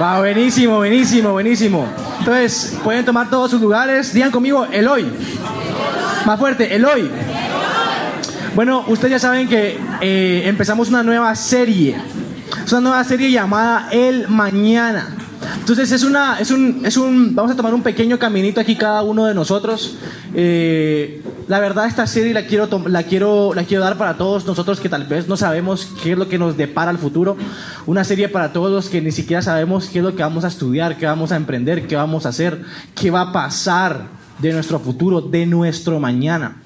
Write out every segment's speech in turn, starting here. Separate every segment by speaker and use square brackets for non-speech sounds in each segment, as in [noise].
Speaker 1: Va, buenísimo, buenísimo, buenísimo. Entonces, pueden tomar todos sus lugares. Digan conmigo, Eloy. Más fuerte, Eloy. Bueno, ustedes ya saben que eh, empezamos una nueva serie. Es una nueva serie llamada El Mañana. Entonces es una, es un, es un, vamos a tomar un pequeño caminito aquí cada uno de nosotros. Eh, la verdad esta serie la quiero, la quiero, la quiero dar para todos nosotros que tal vez no sabemos qué es lo que nos depara el futuro. Una serie para todos los que ni siquiera sabemos qué es lo que vamos a estudiar, qué vamos a emprender, qué vamos a hacer, qué va a pasar de nuestro futuro, de nuestro mañana.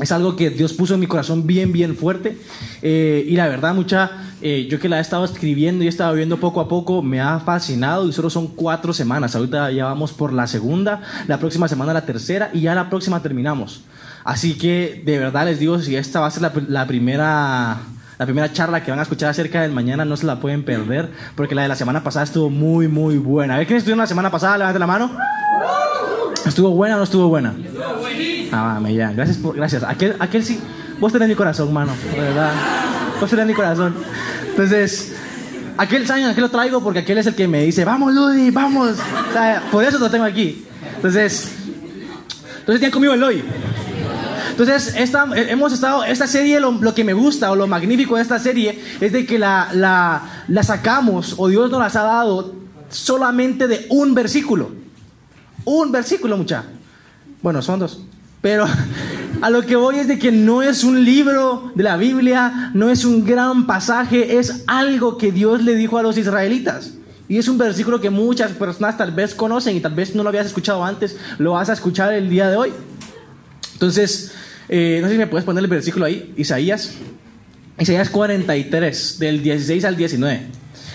Speaker 1: Es algo que Dios puso en mi corazón bien, bien fuerte. Eh, y la verdad, mucha, eh, yo que la he estado escribiendo y he estado viendo poco a poco, me ha fascinado y solo son cuatro semanas. Ahorita ya vamos por la segunda, la próxima semana la tercera y ya la próxima terminamos. Así que de verdad les digo, si esta va a ser la, primera la primera charla que van a escuchar acerca del mañana no se la pueden perder, porque la de la semana pasada estuvo muy, muy buena. A ver quién estuvo la semana pasada, levante la mano. ¿Estuvo buena o no estuvo buena? Ah, me ya. Gracias, por, gracias. Aquel, aquel sí. Vos tenés mi corazón, mano. De verdad. Vos tenés mi corazón. Entonces, aquel, ¿saben? Aquel lo traigo porque aquel es el que me dice, vamos, Ludi, vamos. O sea, por eso lo tengo aquí. Entonces, entonces tienen conmigo el hoy. Entonces, esta, hemos estado, esta serie, lo, lo, que me gusta o lo magnífico de esta serie es de que la, la, la sacamos o Dios nos las ha dado solamente de un versículo. Un versículo, mucha. Bueno, son dos. Pero a lo que voy es de que no es un libro de la Biblia, no es un gran pasaje, es algo que Dios le dijo a los israelitas. Y es un versículo que muchas personas tal vez conocen y tal vez no lo habías escuchado antes, lo vas a escuchar el día de hoy. Entonces, eh, no sé si me puedes poner el versículo ahí, Isaías. Isaías 43, del 16 al 19.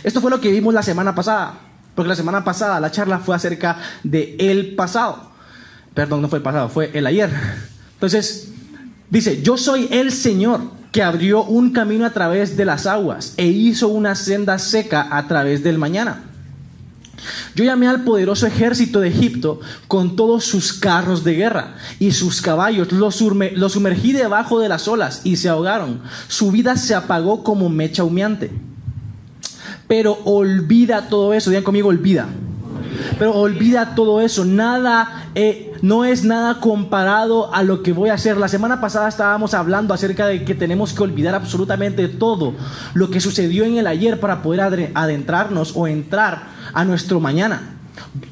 Speaker 1: Esto fue lo que vimos la semana pasada, porque la semana pasada la charla fue acerca de el pasado. Perdón, no fue el pasado, fue el ayer. Entonces, dice, yo soy el Señor que abrió un camino a través de las aguas e hizo una senda seca a través del mañana. Yo llamé al poderoso ejército de Egipto con todos sus carros de guerra y sus caballos, los, sumergí debajo de las olas y se ahogaron. Su vida se apagó como mecha humeante. Pero olvida todo eso, digan conmigo, olvida. Pero olvida todo eso, nada, eh, no es nada comparado a lo que voy a hacer. La semana pasada estábamos hablando acerca de que tenemos que olvidar absolutamente todo lo que sucedió en el ayer para poder adentrarnos o entrar a nuestro mañana.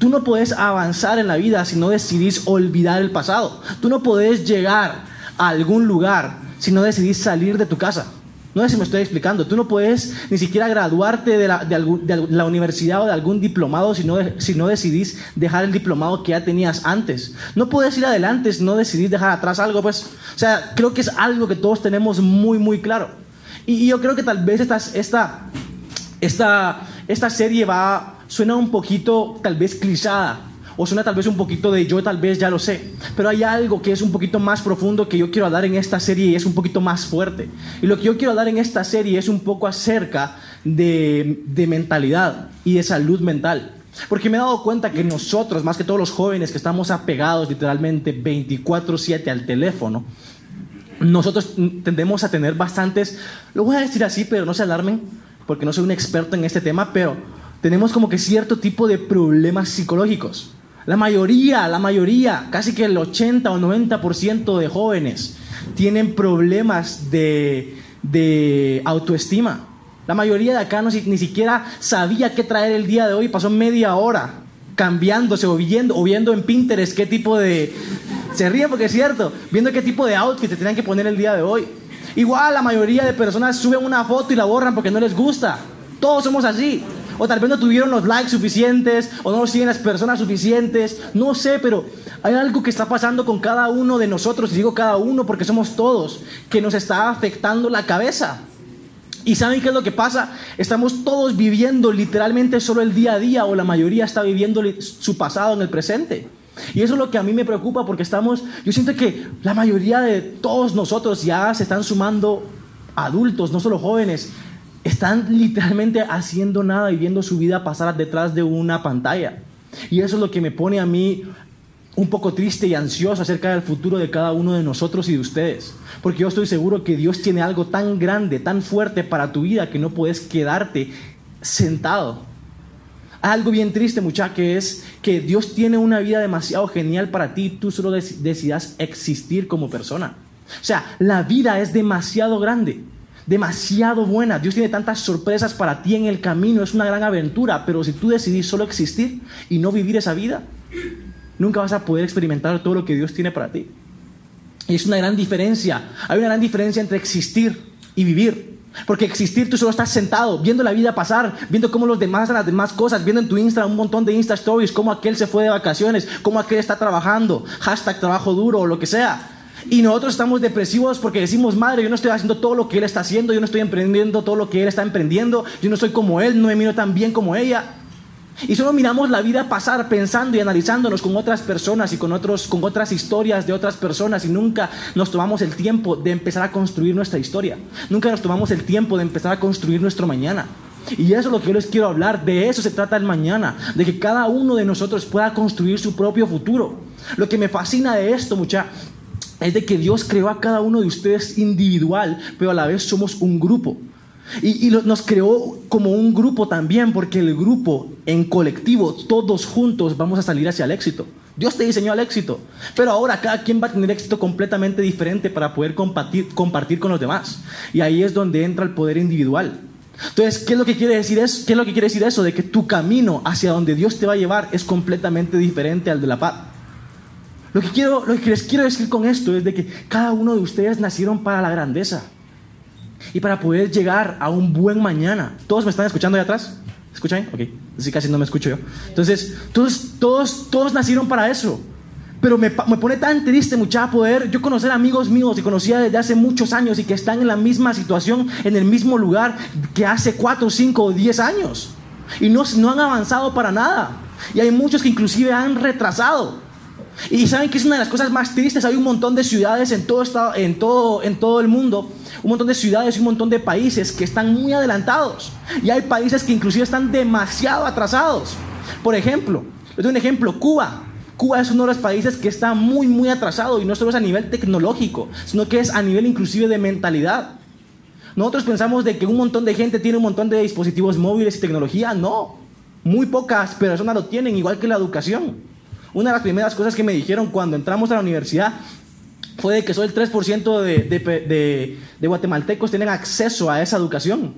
Speaker 1: Tú no puedes avanzar en la vida si no decidís olvidar el pasado. Tú no puedes llegar a algún lugar si no decidís salir de tu casa. No sé si me estoy explicando. Tú no puedes ni siquiera graduarte de la, universidad o de algún diplomado si no, decidís dejar el diplomado que ya tenías antes. No puedes ir adelante si no decidís dejar atrás algo. Pues, o sea, creo que es algo que todos tenemos muy, muy claro. Y, yo creo que tal vez esta, serie va, suena un poquito tal vez clisada o suena tal vez un poquito de yo tal vez ya lo sé, pero hay algo que es un poquito más profundo que yo quiero dar en esta serie y es un poquito más fuerte. Y lo que yo quiero dar en esta serie es un poco acerca de, de mentalidad y de salud mental. Porque me he dado cuenta que nosotros, más que todos los jóvenes que estamos apegados literalmente 24/7 al teléfono, nosotros tendemos a tener bastantes, lo voy a decir así, pero no se alarmen, porque no soy un experto en este tema, pero tenemos como que cierto tipo de problemas psicológicos. La mayoría, la mayoría, casi que el 80 o 90% de jóvenes tienen problemas de, autoestima. La mayoría de acá no, ni siquiera sabía qué traer el día de hoy. Pasó media hora cambiándose o viendo, viendo en Pinterest qué tipo de... Se ríen porque es cierto, viendo qué tipo de outfit se tenían que poner el día de hoy. Igual la mayoría de personas suben una foto y la borran porque no les gusta. Todos somos así o tal vez no tuvieron los likes suficientes, o no siguen las personas suficientes, no sé, pero hay algo que está pasando con cada uno de nosotros, y digo cada uno porque somos todos, que nos está afectando la cabeza. ¿Y saben qué es lo que pasa? Estamos todos viviendo literalmente solo el día a día, o la mayoría está viviendo su pasado en el presente. Y eso es lo que a mí me preocupa porque estamos, yo siento que la mayoría de todos nosotros ya se están sumando adultos, no solo jóvenes, están literalmente haciendo nada y viendo su vida pasar detrás de una pantalla. Y eso es lo que me pone a mí un poco triste y ansioso acerca del futuro de cada uno de nosotros y de ustedes. Porque yo estoy seguro que Dios tiene algo tan grande, tan fuerte para tu vida que no puedes quedarte sentado. algo bien triste, muchacha, que es que Dios tiene una vida demasiado genial para ti, tú solo decidas existir como persona. O sea, la vida es demasiado grande, demasiado buena. Dios tiene tantas sorpresas para ti en el camino, es una gran aventura, pero si tú decidís solo existir y no vivir esa vida, nunca vas a poder experimentar todo lo que Dios tiene para ti. Y es una gran diferencia. Hay una gran diferencia entre existir y vivir. Porque existir tú solo estás sentado, viendo la vida pasar, viendo cómo los demás hacen las demás cosas, viendo en tu Instagram un montón de Insta Stories, cómo aquel se fue de vacaciones, cómo aquel está trabajando, hashtag trabajo duro o lo que sea. Y nosotros estamos depresivos porque decimos, madre, yo no estoy haciendo todo lo que él está haciendo, yo no estoy emprendiendo todo lo que él está emprendiendo, yo no soy como él, no me miro tan bien como ella. Y solo miramos la vida pasar pensando y analizándonos con otras personas y con, otros, con otras historias de otras personas y nunca nos tomamos el tiempo de empezar a construir nuestra historia. Nunca nos tomamos el tiempo de empezar a construir nuestro mañana. Y eso es lo que yo les quiero hablar. De eso se trata el mañana. De que cada uno de nosotros pueda construir su propio futuro. Lo que me fascina de esto, mucha, es de que Dios creó a cada uno de ustedes individual, pero a la vez somos un grupo. Y, nos creó como un grupo también, porque el grupo en colectivo, todos juntos, vamos a salir hacia el éxito. Dios te diseñó al éxito, pero ahora cada quien va a tener éxito completamente diferente para poder compartir, con los demás. Y ahí es donde entra el poder individual. Entonces, ¿qué es lo que quiere decir eso? ¿Qué es lo que quiere decir eso? De que tu camino hacia donde Dios te va a llevar es completamente diferente al de la paz. Lo que, quiero, lo que les quiero decir con esto es de que cada uno de ustedes nacieron para la grandeza y para poder llegar a un buen mañana. ¿Todos me están escuchando ahí atrás? ¿Escuchan? Ok, así casi no me escucho yo. Entonces, todos, todos, todos nacieron para eso. Pero me, me pone tan triste, mucha poder yo conocer amigos míos y conocía desde hace muchos años y que están en la misma situación, en el mismo lugar que hace 4, 5 o 10 años. Y no, no han avanzado para nada. Y hay muchos que inclusive han retrasado. Y saben que es una de las cosas más tristes. Hay un montón de ciudades en todo, estado, en todo, en todo el mundo un montón de ciudades y un montón de países que están muy adelantados. Y hay países que inclusive están demasiado atrasados. Por ejemplo, les doy un ejemplo, Cuba. Cuba es uno de los países que está muy, muy atrasado y no solo es a nivel tecnológico, sino que es a nivel inclusive de mentalidad. Nosotros pensamos de que un montón de gente tiene un montón de dispositivos móviles y tecnología. No, muy pocas personas lo tienen, igual que la educación. Una de las primeras cosas que me dijeron cuando entramos a la universidad fue que solo el 3% de, de, de, guatemaltecos tienen acceso a esa educación.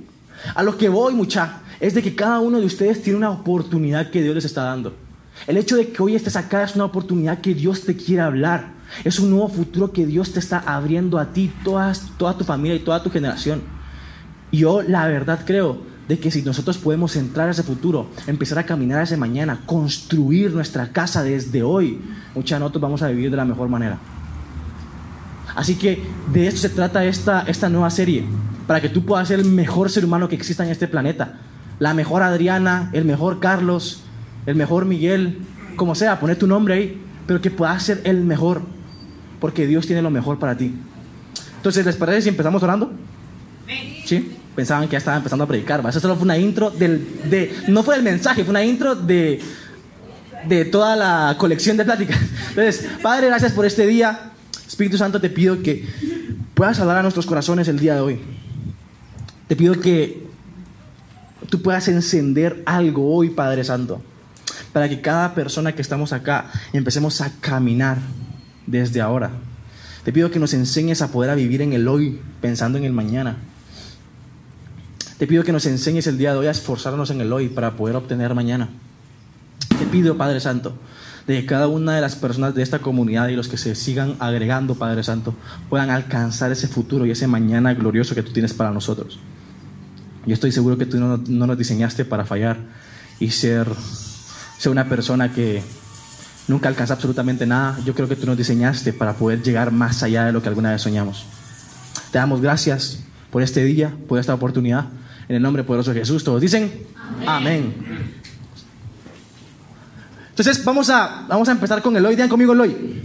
Speaker 1: A lo que voy, mucha, es de que cada uno de ustedes tiene una oportunidad que Dios les está dando. El hecho de que hoy estés acá es una oportunidad que Dios te quiere hablar. Es un nuevo futuro que Dios te está abriendo a ti, toda, toda tu familia y toda tu generación. Yo la verdad creo de que si nosotros podemos entrar a ese futuro, empezar a caminar ese mañana, construir nuestra casa desde hoy, mucha nosotros vamos a vivir de la mejor manera. Así que de esto se trata esta, esta nueva serie, para que tú puedas ser el mejor ser humano que exista en este planeta. La mejor Adriana, el mejor Carlos, el mejor Miguel, como sea, poner tu nombre ahí, pero que puedas ser el mejor, porque Dios tiene lo mejor para ti. Entonces, ¿les parece si empezamos orando? ¿Sí? Pensaban que ya estaba empezando a predicar. Eso solo fue una intro del, de, no fue el mensaje, fue una intro de, de toda la colección de pláticas. [laughs] Entonces, Padre, gracias por este día. Espíritu Santo, te pido que puedas hablar a nuestros corazones el día de hoy. Te pido que tú puedas encender algo hoy, Padre Santo, para que cada persona que estamos acá empecemos a caminar desde ahora. Te pido que nos enseñes a poder a vivir en el hoy, pensando en el mañana. Te pido que nos enseñes el día de hoy a esforzarnos en el hoy para poder obtener mañana. Te pido, Padre Santo, de que cada una de las personas de esta comunidad y los que se sigan agregando, Padre Santo, puedan alcanzar ese futuro y ese mañana glorioso que tú tienes para nosotros. Yo estoy seguro que tú no, nos diseñaste para fallar y ser, ser una persona que nunca alcanza absolutamente nada. Yo creo que tú nos diseñaste para poder llegar más allá de lo que alguna vez soñamos. Te damos gracias por este día, por esta oportunidad. En el nombre poderoso de Jesús, todos dicen amén. Entonces, vamos a, vamos a empezar con el hoy. Digan conmigo el hoy.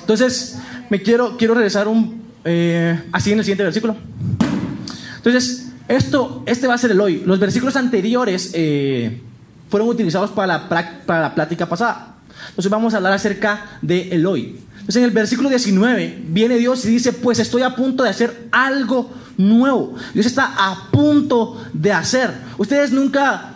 Speaker 1: Entonces, me quiero, quiero regresar un, eh, así en el siguiente versículo. Entonces, esto, este va a ser el hoy. Los versículos anteriores eh, fueron utilizados para la, para la plática pasada. Entonces, vamos a hablar acerca de el hoy. Entonces, en el versículo 19 viene Dios y dice, pues estoy a punto de hacer algo nuevo. Dios está a punto de hacer. Ustedes nunca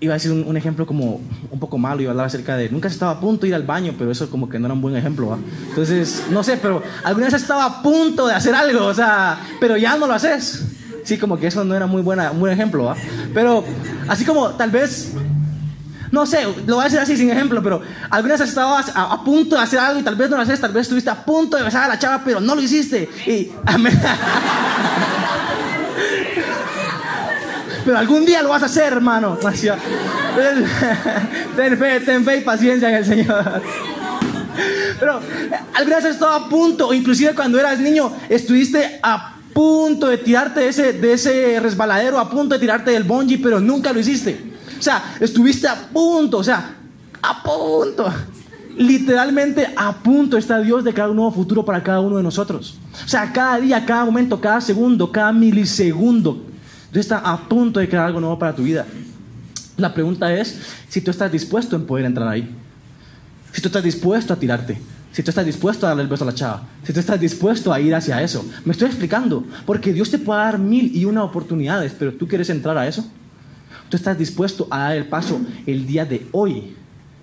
Speaker 1: iba a decir un, ejemplo como un poco malo, iba a hablar acerca de, nunca estaba a punto de ir al baño, pero eso como que no era un buen ejemplo. Entonces, no sé, pero alguna vez estaba a punto de hacer algo, o sea, pero ya no lo haces. Sí, como que eso no era muy buena, un buen ejemplo, ¿va? Pero así como tal vez, no sé, lo voy a decir así sin ejemplo, pero alguna vez estabas a, punto de hacer algo y tal vez no lo haces, tal vez estuviste a punto de besar a la chava, pero no lo hiciste. [laughs] Pero algún día lo vas a hacer, hermano. [laughs] Ten fe, ten fe y paciencia en el Señor. Pero alguna vez has estado a punto, inclusive cuando eras niño, estuviste a punto de tirarte de ese, de ese resbaladero, a punto de tirarte del bungee, pero nunca lo hiciste. O sea, estuviste a punto, o sea, a punto. Literalmente a punto está Dios de crear un nuevo futuro para cada uno de nosotros. O sea, cada día, cada momento, cada segundo, cada milisegundo, Dios está a punto de crear algo nuevo para tu vida. La pregunta es si tú estás dispuesto en poder entrar ahí. Si tú estás dispuesto a tirarte. Si tú estás dispuesto a darle el beso a la chava. Si tú estás dispuesto a ir hacia eso. Me estoy explicando. Porque Dios te puede dar mil y una oportunidades, pero tú quieres entrar a eso. Tú estás dispuesto a dar el paso el día de hoy.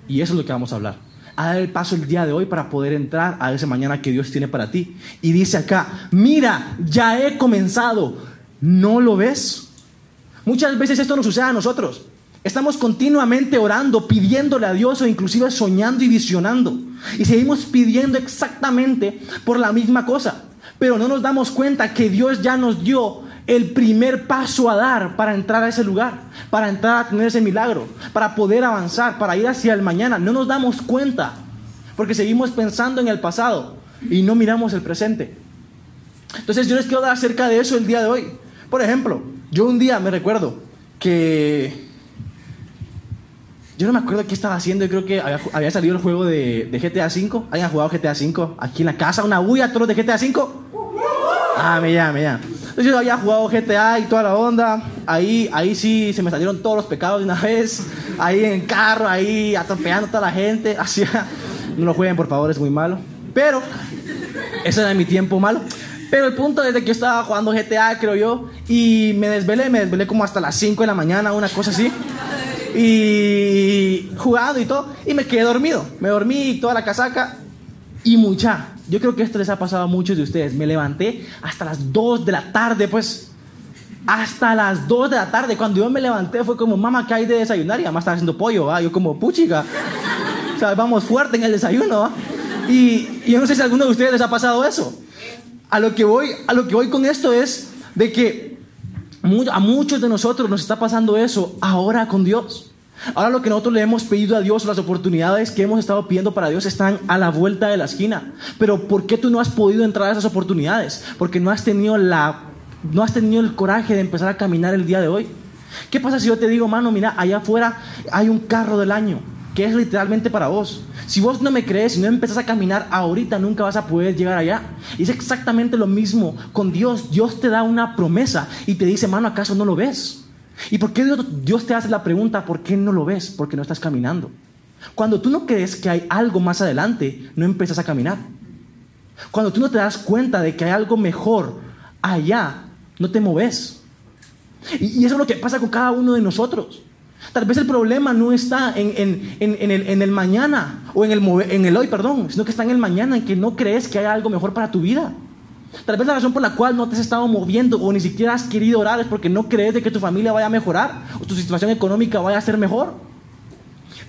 Speaker 1: Y eso es lo que vamos a hablar. A dar el paso el día de hoy para poder entrar a ese mañana que Dios tiene para ti. Y dice acá, mira, ya he comenzado. ¿No lo ves? Muchas veces esto nos sucede a nosotros. Estamos continuamente orando, pidiéndole a Dios o inclusive soñando y visionando. Y seguimos pidiendo exactamente por la misma cosa. Pero no nos damos cuenta que Dios ya nos dio el primer paso a dar para entrar a ese lugar, para entrar a tener ese milagro, para poder avanzar, para ir hacia el mañana. No nos damos cuenta porque seguimos pensando en el pasado y no miramos el presente. Entonces yo les quiero dar acerca de eso el día de hoy. Por ejemplo, yo un día me recuerdo que yo no me acuerdo qué estaba haciendo. Yo creo que había, había salido el juego de, GTA V. ¿Alguien jugado GTA V? Aquí en la casa, una bulla, todos de GTA V. Ah, me llama, me llama. Entonces yo había jugado GTA y toda la onda. Ahí, ahí sí se me salieron todos los pecados de una [laughs] vez. Ahí en carro, ahí atropellando a toda la gente. [laughs] Así, no lo jueguen, por favor, es muy malo. Pero, ese era mi tiempo malo. Pero el punto es que yo estaba jugando GTA, creo yo, y me desvelé, me desvelé como hasta las 5 de la mañana, una cosa así y jugando y todo, y me quedé dormido. Me dormí toda la casaca y mucha. Yo creo que esto les ha pasado a muchos de ustedes. Me levanté hasta las 2 de la tarde, pues. Hasta las 2 de la tarde. Cuando yo me levanté fue como, mamá, ¿qué hay de desayunar? Y además estaba haciendo pollo. Yo como, puchica. O sea, vamos fuerte en el desayuno, y yo no sé si a alguno de ustedes les ha pasado eso. A lo que voy, a lo que voy con esto es de que a muchos de nosotros nos está pasando eso ahora con Dios. Ahora lo que nosotros le hemos pedido a Dios, las oportunidades que hemos estado pidiendo para Dios están a la vuelta de la esquina. Pero ¿por qué tú no has podido entrar a esas oportunidades? Porque no has tenido la no has tenido el coraje de empezar a caminar el día de hoy. ¿Qué pasa si yo te digo, mano, mira, allá afuera hay un carro del año que es literalmente para vos? Si vos no me crees, si no empezás a caminar ahorita, nunca vas a poder llegar allá. Y es exactamente lo mismo con Dios. Dios te da una promesa y te dice, mano, ¿acaso no lo ves? ¿Y por qué Dios, te hace la pregunta, ¿por qué no lo ves? Porque no estás caminando. Cuando tú no crees que hay algo más adelante, no empiezas a caminar. Cuando tú no te das cuenta de que hay algo mejor allá, no te moves. Y, eso es lo que pasa con cada uno de nosotros. Tal vez el problema no está en, el, mañana o en el, en el hoy, perdón, sino que está en el mañana, en que no crees que haya algo mejor para tu vida. Tal vez la razón por la cual no te has estado moviendo o ni siquiera has querido orar es porque no crees de que tu familia vaya a mejorar o tu situación económica vaya a ser mejor.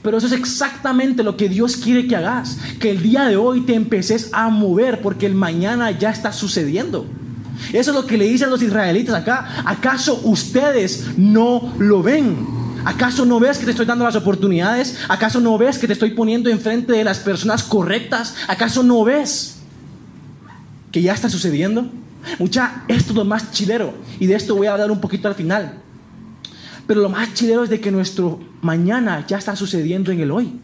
Speaker 1: Pero eso es exactamente lo que Dios quiere que hagas, que el día de hoy te empeces a mover porque el mañana ya está sucediendo. Eso es lo que le dicen los israelitas acá. ¿Acaso ustedes no lo ven? ¿Acaso no ves que te estoy dando las oportunidades? ¿Acaso no ves que te estoy poniendo enfrente de las personas correctas? ¿Acaso no ves que ya está sucediendo? Mucha, esto es lo más chilero. Y de esto voy a hablar un poquito al final. Pero lo más chilero es de que nuestro mañana ya está sucediendo en el hoy.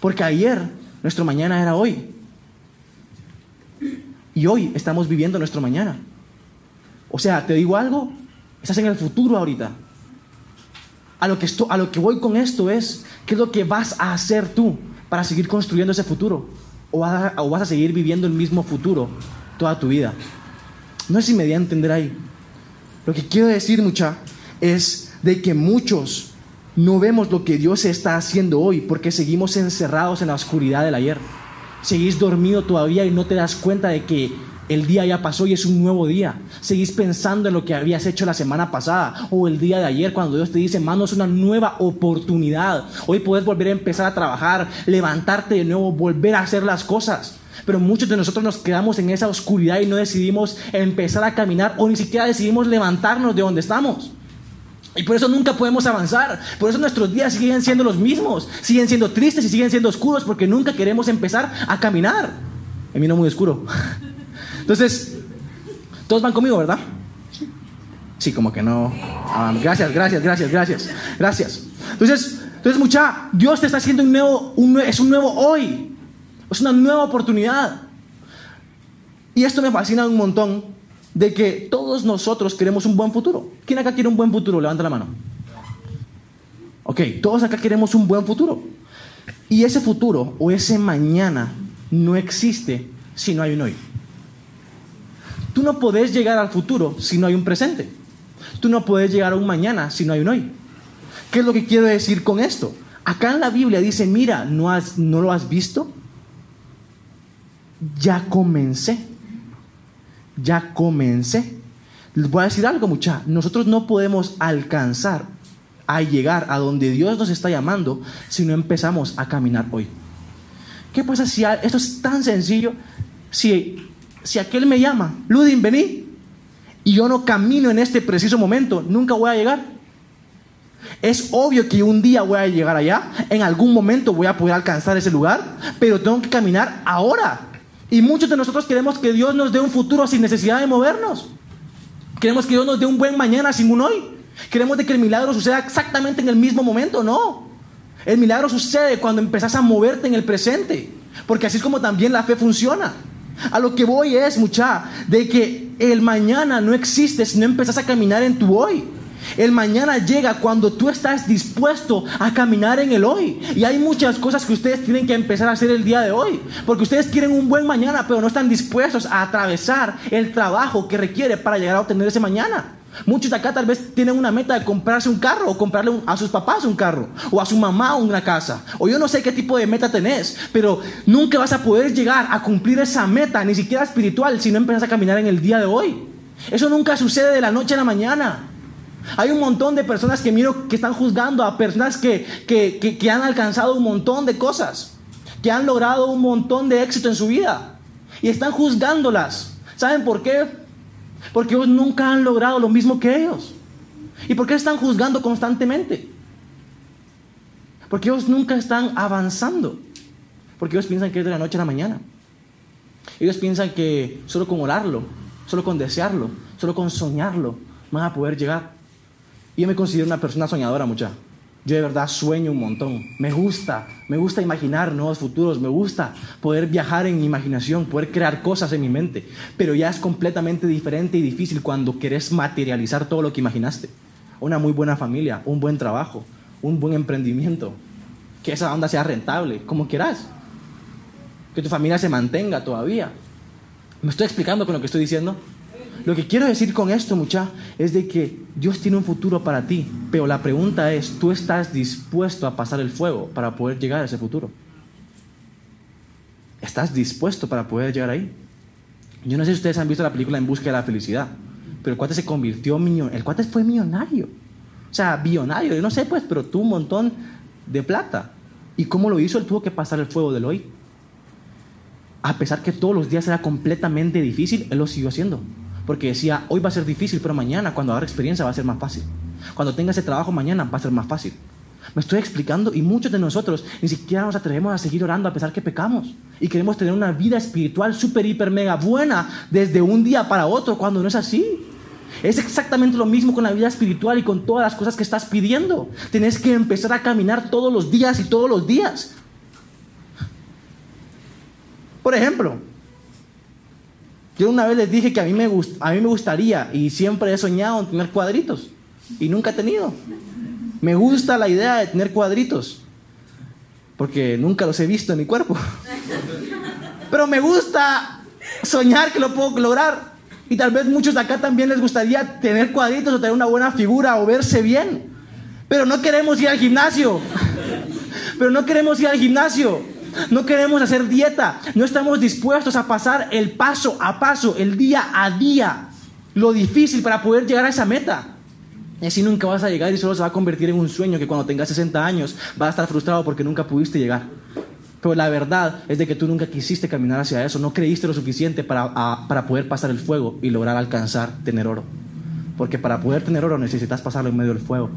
Speaker 1: Porque ayer nuestro mañana era hoy. Y hoy estamos viviendo nuestro mañana. O sea, te digo algo, estás en el futuro ahorita. A lo, que a lo que voy con esto es, ¿qué es lo que vas a hacer tú para seguir construyendo ese futuro? ¿O vas a, o vas a seguir viviendo el mismo futuro toda tu vida? No sé si entender ahí. Lo que quiero decir, mucha, es de que muchos no vemos lo que Dios está haciendo hoy porque seguimos encerrados en la oscuridad del ayer. Seguís dormido todavía y no te das cuenta de que el día ya pasó y es un nuevo día. Seguís pensando en lo que habías hecho la semana pasada o el día de ayer cuando Dios te dice, mano, es una nueva oportunidad. Hoy puedes volver a empezar a trabajar, levantarte de nuevo, volver a hacer las cosas. Pero muchos de nosotros nos quedamos en esa oscuridad y no decidimos empezar a caminar o ni siquiera decidimos levantarnos de donde estamos. Y por eso nunca podemos avanzar. Por eso nuestros días siguen siendo los mismos. Siguen siendo tristes y siguen siendo oscuros porque nunca queremos empezar a caminar. En mí no muy oscuro. [laughs] Entonces, todos van conmigo, ¿verdad? Sí, como que no. Ah, gracias, gracias, gracias, gracias. Gracias. Entonces, entonces mucha, Dios te está haciendo un nuevo, un, es un nuevo hoy. Es una nueva oportunidad. Y esto me fascina un montón de que todos nosotros queremos un buen futuro. ¿Quién acá quiere un buen futuro? Levanta la mano. Ok, todos acá queremos un buen futuro. Y ese futuro o ese mañana no existe si no hay un hoy. Tú no podés llegar al futuro si no hay un presente. Tú no puedes llegar a un mañana si no hay un hoy. ¿Qué es lo que quiero decir con esto? Acá en la Biblia dice, mira, ¿no, has, ¿no lo has visto? Ya comencé. Ya comencé. Les voy a decir algo, mucha. Nosotros no podemos alcanzar a llegar a donde Dios nos está llamando si no empezamos a caminar hoy. ¿Qué pasa si esto es tan sencillo? Si si aquel me llama, Ludin, vení, y yo no camino en este preciso momento, nunca voy a llegar. Es obvio que un día voy a llegar allá, en algún momento voy a poder alcanzar ese lugar, pero tengo que caminar ahora. Y muchos de nosotros queremos que Dios nos dé un futuro sin necesidad de movernos. Queremos que Dios nos dé un buen mañana sin un hoy. Queremos de que el milagro suceda exactamente en el mismo momento, no. El milagro sucede cuando empezás a moverte en el presente, porque así es como también la fe funciona. A lo que voy es, mucha, de que el mañana no existe si no empezás a caminar en tu hoy. El mañana llega cuando tú estás dispuesto a caminar en el hoy. Y hay muchas cosas que ustedes tienen que empezar a hacer el día de hoy. Porque ustedes quieren un buen mañana, pero no están dispuestos a atravesar el trabajo que requiere para llegar a obtener ese mañana. Muchos de acá tal vez tienen una meta de comprarse un carro o comprarle a sus papás un carro o a su mamá una casa. O yo no sé qué tipo de meta tenés, pero nunca vas a poder llegar a cumplir esa meta, ni siquiera espiritual, si no empiezas a caminar en el día de hoy. Eso nunca sucede de la noche a la mañana. Hay un montón de personas que miro que están juzgando a personas que, que, que han alcanzado un montón de cosas, que han logrado un montón de éxito en su vida y están juzgándolas. ¿Saben por qué? Porque ellos nunca han logrado lo mismo que ellos. ¿Y por qué están juzgando constantemente? Porque ellos nunca están avanzando. Porque ellos piensan que es de la noche a la mañana. Ellos piensan que solo con orarlo, solo con desearlo, solo con soñarlo, van a poder llegar. Y yo me considero una persona soñadora, mucha. Yo de verdad sueño un montón. Me gusta, me gusta imaginar nuevos futuros, me gusta poder viajar en mi imaginación, poder crear cosas en mi mente. Pero ya es completamente diferente y difícil cuando querés materializar todo lo que imaginaste. Una muy buena familia, un buen trabajo, un buen emprendimiento, que esa onda sea rentable, como quieras. Que tu familia se mantenga todavía. ¿Me estoy explicando con lo que estoy diciendo? Lo que quiero decir con esto, mucha, es de que Dios tiene un futuro para ti, pero la pregunta es, ¿tú estás dispuesto a pasar el fuego para poder llegar a ese futuro? ¿Estás dispuesto para poder llegar ahí? Yo no sé si ustedes han visto la película En busca de la felicidad, pero el cuate se convirtió millonario, el cuate fue millonario. O sea, billonario, yo no sé pues, pero tuvo un montón de plata. ¿Y cómo lo hizo? Él tuvo que pasar el fuego del hoy. A pesar que todos los días era completamente difícil, él lo siguió haciendo. Porque decía, hoy va a ser difícil, pero mañana, cuando agarre experiencia, va a ser más fácil. Cuando tenga ese trabajo mañana, va a ser más fácil. Me estoy explicando y muchos de nosotros ni siquiera nos atrevemos a seguir orando a pesar que pecamos. Y queremos tener una vida espiritual súper, hiper, mega buena desde un día para otro, cuando no es así. Es exactamente lo mismo con la vida espiritual y con todas las cosas que estás pidiendo. Tienes que empezar a caminar todos los días y todos los días. Por ejemplo, yo una vez les dije que a mí me, gustaría y siempre he soñado en tener cuadritos y nunca he tenido. Me gusta la idea de tener cuadritos porque nunca los he visto en mi cuerpo. [laughs] Pero me gusta soñar que lo puedo lograr. Y tal vez muchos de acá también les gustaría tener cuadritos o tener una buena figura o verse bien. Pero no queremos ir al gimnasio. [laughs] Pero no queremos ir al gimnasio. No queremos hacer dieta. No estamos dispuestos a pasar el paso a paso, el día a día, lo difícil para poder llegar a esa meta. Y así nunca vas a llegar y solo se va a convertir en un sueño que cuando tengas 60 años vas a estar frustrado porque nunca pudiste llegar. Pero la verdad es de que tú nunca quisiste caminar hacia eso, no creíste lo suficiente para, para poder pasar el fuego y lograr alcanzar tener oro. Porque para poder tener oro necesitas pasarlo en medio del fuego.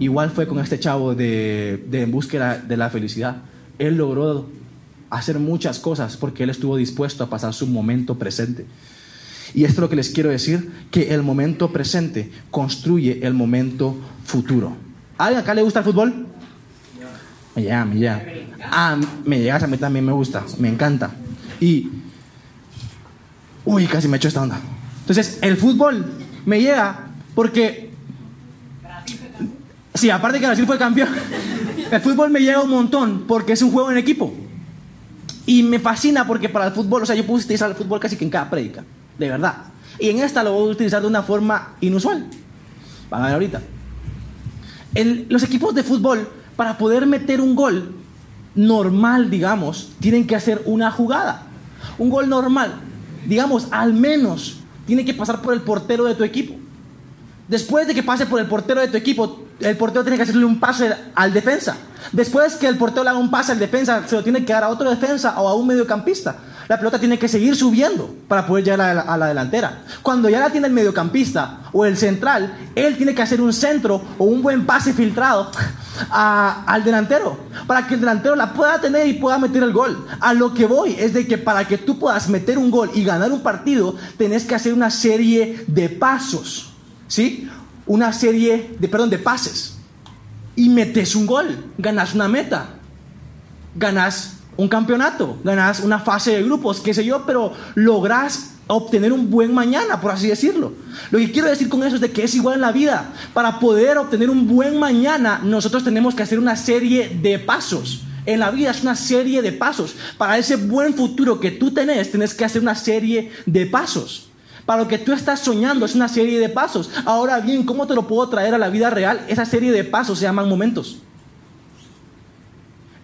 Speaker 1: Igual fue con este chavo de, de En búsqueda de la felicidad. Él logró hacer muchas cosas porque él estuvo dispuesto a pasar su momento presente. Y esto es lo que les quiero decir, que el momento presente construye el momento futuro. ¿A alguien acá le gusta el fútbol? Me llega, me llega. Ah, me llega, a mí también me gusta, me encanta. Y, uy, casi me echo esta onda. Entonces, el fútbol me llega porque, sí, aparte que Brasil fue campeón, el fútbol me llega un montón porque es un juego en equipo. Y me fascina porque para el fútbol, o sea, yo puedo utilizar el fútbol casi que en cada prédica, de verdad. Y en esta lo voy a utilizar de una forma inusual. Van a ver ahorita. Los equipos de fútbol, para poder meter un gol normal, digamos, tienen que hacer una jugada. Un gol normal, digamos, al menos tiene que pasar por el portero de tu equipo. Después de que pase por el portero de tu equipo, el portero tiene que hacerle un pase al defensa. Después que el portero le haga un pase al defensa, se lo tiene que dar a otro defensa o a un mediocampista. La pelota tiene que seguir subiendo para poder llegar a la, a la, delantera. Cuando ya la tiene el mediocampista o el central, él tiene que hacer un centro o un buen pase filtrado al delantero para que el delantero la pueda tener y pueda meter el gol. A lo que voy es de que para que tú puedas meter un gol y ganar un partido, tenés que hacer una serie de pasos, ¿sí? Una serie de, perdón, de pases. Y metes un gol, ganas una meta, ganas un campeonato, ganas una fase de grupos, qué sé yo, pero logras obtener un buen mañana, por así decirlo. Lo que quiero decir con eso es de que es igual en la vida. Para poder obtener un buen mañana, nosotros tenemos que hacer una serie de pasos. En la vida es una serie de pasos. Para ese buen futuro que tú tenés, tienes que hacer una serie de pasos. Para lo que tú estás soñando es una serie de pasos. Ahora bien, ¿cómo te lo puedo traer a la vida real? Esa serie de pasos se llaman momentos.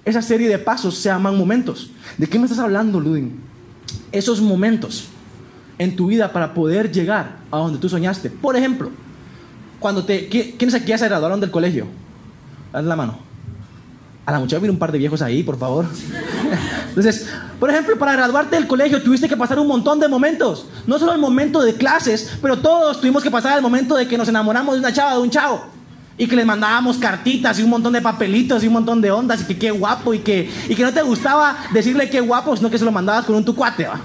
Speaker 1: Esa serie de pasos se llaman momentos. ¿De qué me estás hablando, Ludin? Esos momentos en tu vida para poder llegar a donde tú soñaste. Por ejemplo, cuando te... ¿Quiénes aquí ya se graduaron del colegio? Haz la mano. A la muchacha viene un par de viejos ahí, por favor. Entonces, por ejemplo, para graduarte del colegio tuviste que pasar un montón de momentos. No solo el momento de clases, pero todos tuvimos que pasar el momento de que nos enamoramos de una chava, de un chavo. Y que les mandábamos cartitas y un montón de papelitos y un montón de ondas y que qué guapo y que, y que no te gustaba decirle qué guapo, sino que se lo mandabas con un tucuate, ¿va?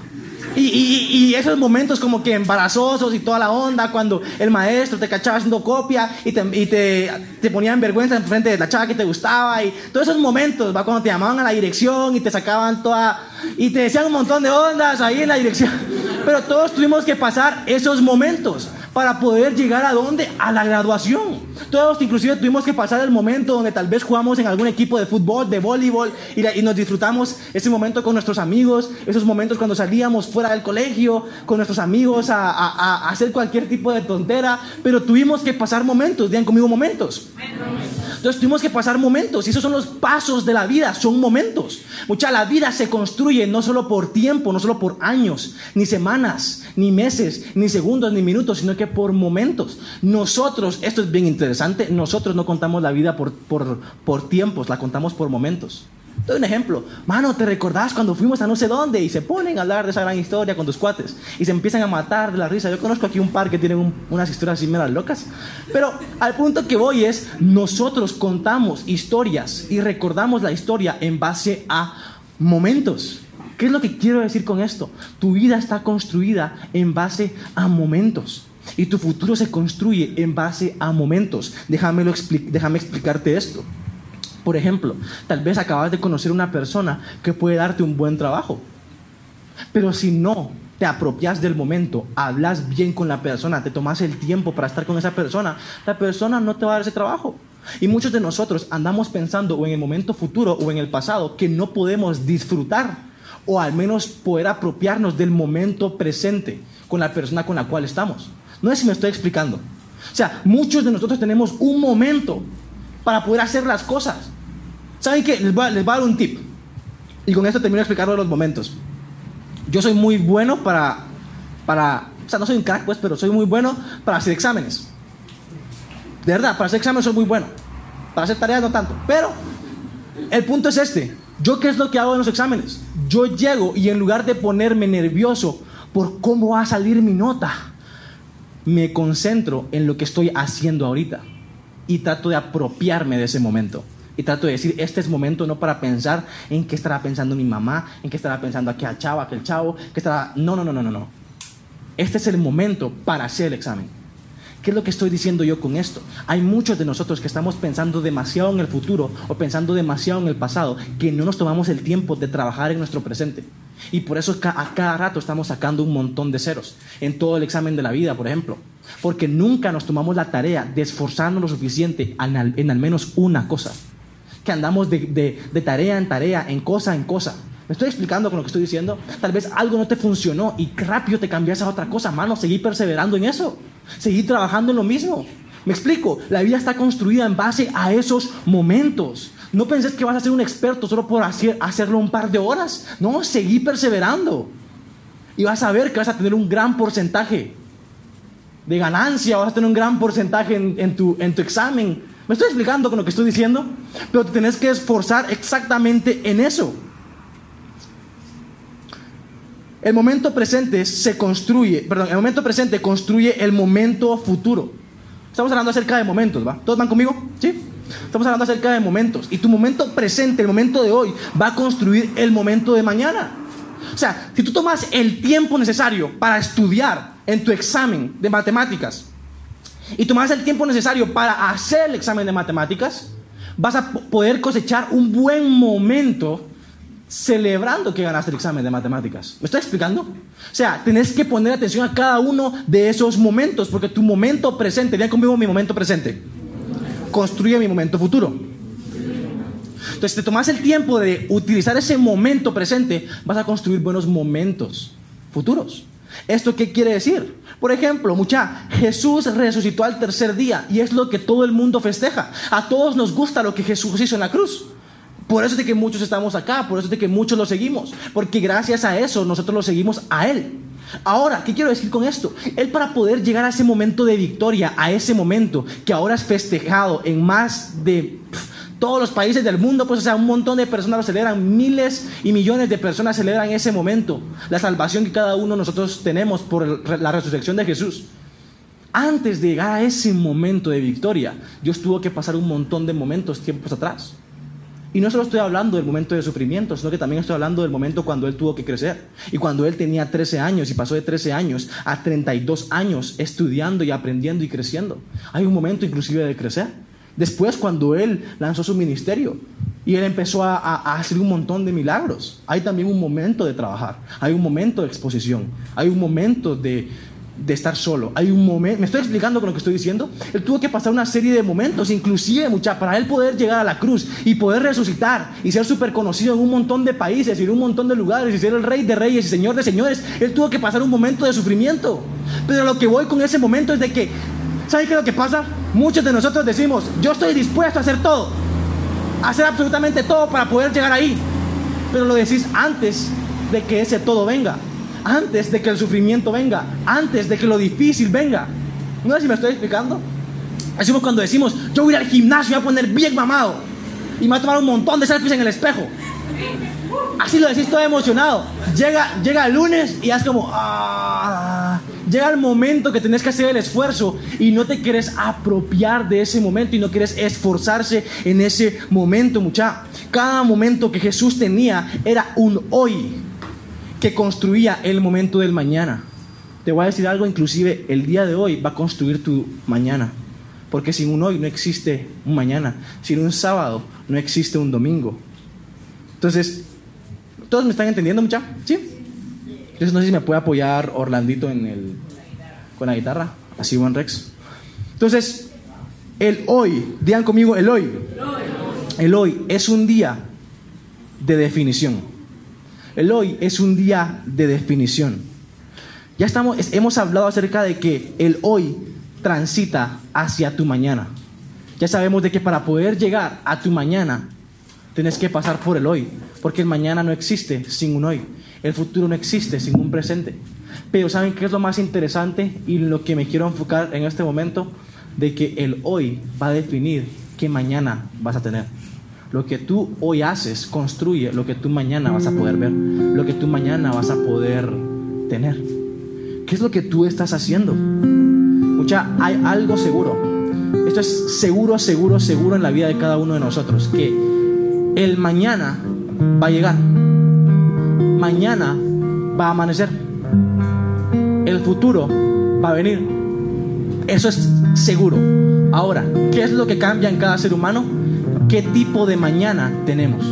Speaker 1: Y, y, y, esos momentos como que embarazosos y toda la onda, cuando el maestro te cachaba haciendo copia y te, y te, te ponía en vergüenza en frente de la chava que te gustaba y todos esos momentos, ¿va? cuando te llamaban a la dirección y te sacaban toda y te decían un montón de ondas ahí en la dirección. Pero todos tuvimos que pasar esos momentos para poder llegar a dónde? A la graduación. Todos inclusive tuvimos que pasar el momento donde tal vez jugamos en algún equipo de fútbol, de voleibol y, y, nos disfrutamos ese momento con nuestros amigos, esos momentos cuando salíamos fuera del colegio con nuestros amigos a, a, a hacer cualquier tipo de tontera, pero tuvimos que pasar momentos, digan conmigo momentos. Entonces tuvimos que pasar momentos y esos son los pasos de la vida, son momentos. Mucha la vida se construye no solo por tiempo, no solo por años, ni semanas, ni meses, ni segundos, ni minutos, sino que por momentos. Nosotros, esto es bien interesante, nosotros no contamos la vida por, por, por tiempos, la contamos por momentos. Doy un ejemplo. Mano, ¿te recordás cuando fuimos a no sé dónde? Y se ponen a hablar de esa gran historia con tus cuates. Y se empiezan a matar de la risa. Yo conozco aquí un par que tienen un, unas historias así meras locas. Pero al punto que voy es, nosotros contamos historias y recordamos la historia en base a momentos. ¿Qué es lo que quiero decir con esto? Tu vida está construida en base a momentos. Y tu futuro se construye en base a momentos. Déjamelo déjame explicarte esto. Por ejemplo, tal vez acabas de conocer una persona que puede darte un buen trabajo. Pero si no te apropias del momento, hablas bien con la persona, te tomas el tiempo para estar con esa persona, la persona no te va a dar ese trabajo. Y muchos de nosotros andamos pensando o en el momento futuro o en el pasado que no podemos disfrutar o al menos poder apropiarnos del momento presente con la persona con la cual estamos. No sé si me estoy explicando. O sea, muchos de nosotros tenemos un momento para poder hacer las cosas. ¿Saben qué? Les voy, a, les dar un tip. Y con esto termino de explicar los momentos. Yo soy muy bueno para, para, o sea, no soy un crack, pues, pero soy muy bueno para hacer exámenes. De verdad, para hacer exámenes soy muy bueno. Para hacer tareas no tanto. Pero el punto es este. ¿Yo qué es lo que hago en los exámenes? Yo llego y en lugar de ponerme nervioso por cómo va a salir mi nota, me concentro en lo que estoy haciendo ahorita y trato de apropiarme de ese momento. Y trato de decir, este es momento no para pensar en qué estará pensando mi mamá, en qué estará pensando aquel chavo, aquel chavo, que estará... No, no, no, no, no. Este es el momento para hacer el examen. ¿Qué es lo que estoy diciendo yo con esto? Hay muchos de nosotros que estamos pensando demasiado en el futuro o pensando demasiado en el pasado, que no nos tomamos el tiempo de trabajar en nuestro presente. Y por eso a cada rato estamos sacando un montón de ceros en todo el examen de la vida, por ejemplo. Porque nunca nos tomamos la tarea de esforzarnos lo suficiente en al, menos una cosa. Que andamos de, de tarea en tarea, en cosa en cosa. ¿Me estoy explicando con lo que estoy diciendo? Tal vez algo no te funcionó y rápido te cambias a otra cosa, mano. Seguí perseverando en eso. Seguí trabajando en lo mismo. Me explico, la vida está construida en base a esos momentos. No penses que vas a ser un experto solo por hacer, hacerlo un par de horas. No, seguí perseverando. Y vas a ver que vas a tener un gran porcentaje de ganancia, vas a tener un gran porcentaje en, tu, en tu examen. ¿Me estoy explicando con lo que estoy diciendo? Pero te tenés que esforzar exactamente en eso. El momento presente se construye, perdón, el momento presente construye el momento futuro. Estamos hablando acerca de momentos, ¿va? ¿Todos van conmigo? ¿Sí? Estamos hablando acerca de momentos. Y tu momento presente, el momento de hoy, va a construir el momento de mañana. O sea, si tú tomas el tiempo necesario para estudiar en tu examen de matemáticas y tomas el tiempo necesario para hacer el examen de matemáticas, vas a poder cosechar un buen momento celebrando que ganaste el examen de matemáticas. ¿Me estoy explicando? O sea, tenés que poner atención a cada uno de esos momentos, porque tu momento presente, vean conmigo mi momento presente, construye mi momento futuro. Entonces, si te tomas el tiempo de utilizar ese momento presente, vas a construir buenos momentos futuros. ¿Esto qué quiere decir? Por ejemplo, mucha, Jesús resucitó al tercer día y es lo que todo el mundo festeja. A todos nos gusta lo que Jesús hizo en la cruz. Por eso es de que muchos estamos acá, por eso es de que muchos lo seguimos, porque gracias a eso nosotros lo seguimos a Él. Ahora, ¿qué quiero decir con esto? Él para poder llegar a ese momento de victoria, a ese momento que ahora es festejado en más de todos los países del mundo, pues o sea, un montón de personas lo celebran, miles y millones de personas celebran ese momento, la salvación que cada uno de nosotros tenemos por la resurrección de Jesús. Antes de llegar a ese momento de victoria, Dios tuvo que pasar un montón de momentos tiempos atrás. Y no solo estoy hablando del momento de sufrimiento, sino que también estoy hablando del momento cuando él tuvo que crecer. Y cuando él tenía 13 años y pasó de 13 años a 32 años estudiando y aprendiendo y creciendo. Hay un momento inclusive de crecer. Después cuando él lanzó su ministerio y él empezó a, a, hacer un montón de milagros, hay también un momento de trabajar, hay un momento de exposición, hay un momento de, de estar solo. Hay un momento, me estoy explicando con lo que estoy diciendo. Él tuvo que pasar una serie de momentos, inclusive mucha, para él poder llegar a la cruz y poder resucitar y ser súper conocido en un montón de países y en un montón de lugares y ser el rey de reyes y señor de señores. Él tuvo que pasar un momento de sufrimiento. Pero lo que voy con ese momento es de que, ¿saben qué es lo que pasa? Muchos de nosotros decimos, yo estoy dispuesto a hacer todo, a hacer absolutamente todo para poder llegar ahí. Pero lo decís antes de que ese todo venga antes de que el sufrimiento venga, antes de que lo difícil venga. No sé si me estoy explicando. Decimos cuando decimos, yo voy al gimnasio voy a poner bien mamado y me voy a tomar un montón de selfies en el espejo. Así lo decís todo emocionado. Llega, llega el lunes y es como, ah, llega el momento que tenés que hacer el esfuerzo y no te quieres apropiar de ese momento y no quieres esforzarse en ese momento, mucha. Cada momento que Jesús tenía era un hoy que construía el momento del mañana. Te voy a decir algo, inclusive el día de hoy va a construir tu mañana. Porque sin un hoy no existe un mañana. Sin un sábado no existe un domingo. Entonces, ¿todos me están entendiendo, mucha? ¿Sí? Entonces no sé si me puede apoyar Orlandito en el, con la guitarra. Así, Juan Rex. Entonces, el hoy, digan conmigo, el hoy. El hoy es un día de definición. El hoy es un día de definición. Ya estamos, hemos hablado acerca de que el hoy transita hacia tu mañana. Ya sabemos de que para poder llegar a tu mañana, tienes que pasar por el hoy, porque el mañana no existe sin un hoy. El futuro no existe sin un presente. Pero ¿saben qué es lo más interesante y lo que me quiero enfocar en este momento? De que el hoy va a definir qué mañana vas a tener. Lo que tú hoy haces construye lo que tú mañana vas a poder ver, lo que tú mañana vas a poder tener. ¿Qué es lo que tú estás haciendo? Mucha, hay algo seguro. Esto es seguro, seguro, seguro en la vida de cada uno de nosotros. Que el mañana va a llegar. Mañana va a amanecer. El futuro va a venir. Eso es seguro. Ahora, ¿qué es lo que cambia en cada ser humano? ¿Qué tipo de mañana tenemos?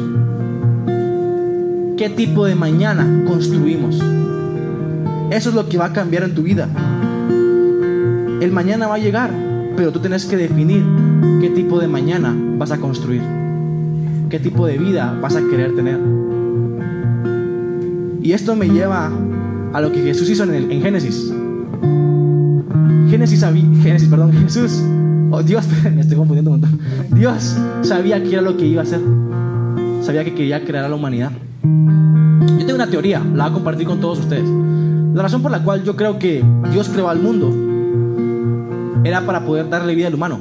Speaker 1: ¿Qué tipo de mañana construimos? Eso es lo que va a cambiar en tu vida. El mañana va a llegar, pero tú tienes que definir qué tipo de mañana vas a construir. ¿Qué tipo de vida vas a querer tener? Y esto me lleva a lo que Jesús hizo en, en Génesis. Génesis, Génesis, perdón, Jesús Oh, Dios, [laughs] me estoy confundiendo un montón. Dios sabía que era lo que iba a hacer. Sabía que quería crear a la humanidad. Yo tengo una teoría, la voy a compartir con todos ustedes. La razón por la cual yo creo que Dios creó al mundo era para poder darle vida al humano.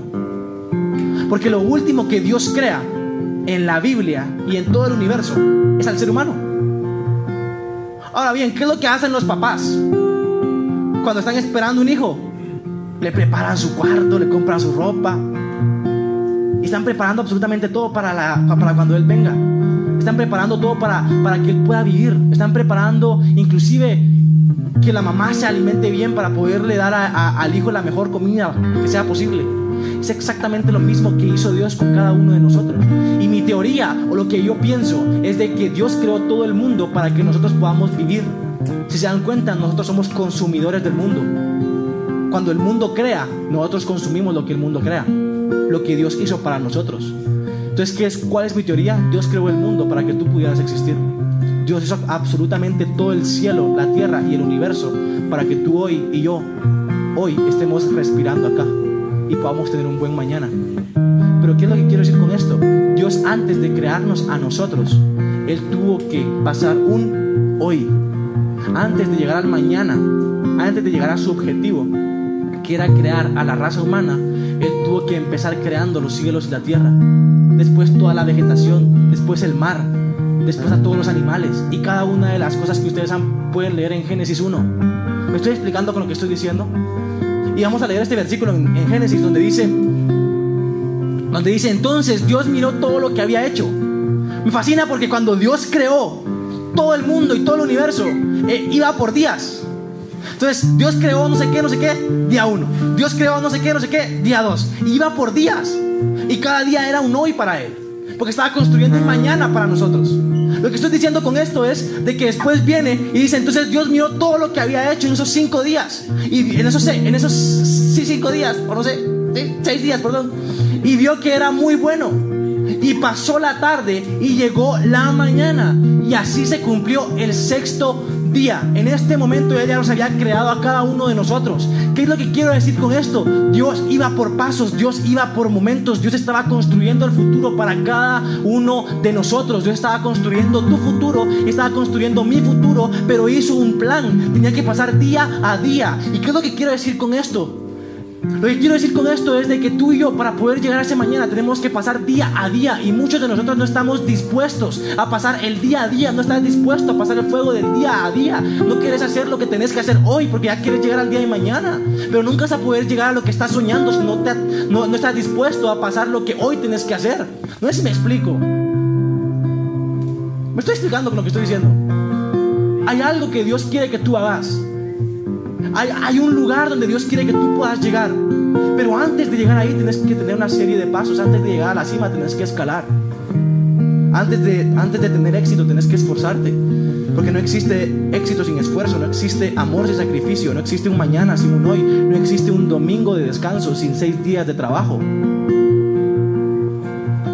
Speaker 1: Porque lo último que Dios crea en la Biblia y en todo el universo es al ser humano. Ahora bien, ¿qué es lo que hacen los papás cuando están esperando un hijo? le preparan su cuarto, le compran su ropa. Y están preparando absolutamente todo para, la, para cuando Él venga. Están preparando todo para, para que Él pueda vivir. Están preparando inclusive que la mamá se alimente bien para poderle dar al hijo la mejor comida que sea posible. Es exactamente lo mismo que hizo Dios con cada uno de nosotros. Y mi teoría o lo que yo pienso es de que Dios creó todo el mundo para que nosotros podamos vivir. Si se dan cuenta, nosotros somos consumidores del mundo. Cuando el mundo crea, nosotros consumimos lo que el mundo crea, lo que Dios hizo para nosotros. Entonces, ¿qué es, ¿cuál es mi teoría? Dios creó el mundo para que tú pudieras existir. Dios hizo absolutamente todo el cielo, la tierra y el universo para que tú hoy y yo, hoy, estemos respirando acá y podamos tener un buen mañana. Pero ¿qué es lo que quiero decir con esto? Dios antes de crearnos a nosotros, Él tuvo que pasar un hoy. Antes de llegar al mañana, antes de llegar a su objetivo, quiera crear a la raza humana, tuvo que empezar creando los cielos y la tierra, después toda la vegetación, después el mar, después a todos los animales y cada una de las cosas que ustedes pueden leer en Génesis 1. ¿Me estoy explicando con lo que estoy diciendo? Y vamos a leer este versículo en, en Génesis donde dice, donde dice, entonces Dios miró todo lo que había hecho. Me fascina porque cuando Dios creó todo el mundo y todo el universo, eh, iba por días. Entonces, Dios creó no sé qué, no sé qué, día uno. Dios creó no sé qué, no sé qué, día dos. Y iba por días. Y cada día era un hoy para Él. Porque estaba construyendo un mañana para nosotros. Lo que estoy diciendo con esto es de que después viene y dice, entonces Dios miró todo lo que había hecho en esos cinco días. Y en esos, en esos cinco días, o no sé, seis días, perdón. Y vio que era muy bueno. Y pasó la tarde y llegó la mañana. Y así se cumplió el sexto día. En este momento ella nos había creado a cada uno de nosotros. ¿Qué es lo que quiero decir con esto? Dios iba por pasos, Dios iba por momentos, Dios estaba construyendo el futuro para cada uno de nosotros. Dios estaba construyendo tu futuro, estaba construyendo mi futuro, pero hizo un plan. Tenía que pasar día a día. ¿Y qué es lo que quiero decir con esto? Lo que quiero decir con esto es de que tú y yo para poder llegar a ese mañana tenemos que pasar día a día y muchos de nosotros no estamos dispuestos a pasar el día a día, no estás dispuesto a pasar el fuego del día a día, no quieres hacer lo que tenés que hacer hoy porque ya quieres llegar al día de mañana, pero nunca vas a poder llegar a lo que estás soñando si no, no, no estás dispuesto a pasar lo que hoy tienes que hacer. No sé si me explico. Me estoy explicando con lo que estoy diciendo. Hay algo que Dios quiere que tú hagas. Hay, un lugar donde Dios quiere que tú puedas llegar. Pero antes de llegar ahí tienes que tener una serie de pasos. Antes de llegar a la cima tienes que escalar. Antes de, antes de tener éxito tienes que esforzarte. Porque no existe éxito sin esfuerzo, no existe amor sin sacrificio, no existe un mañana sin un hoy, no existe un domingo de descanso sin seis días de trabajo.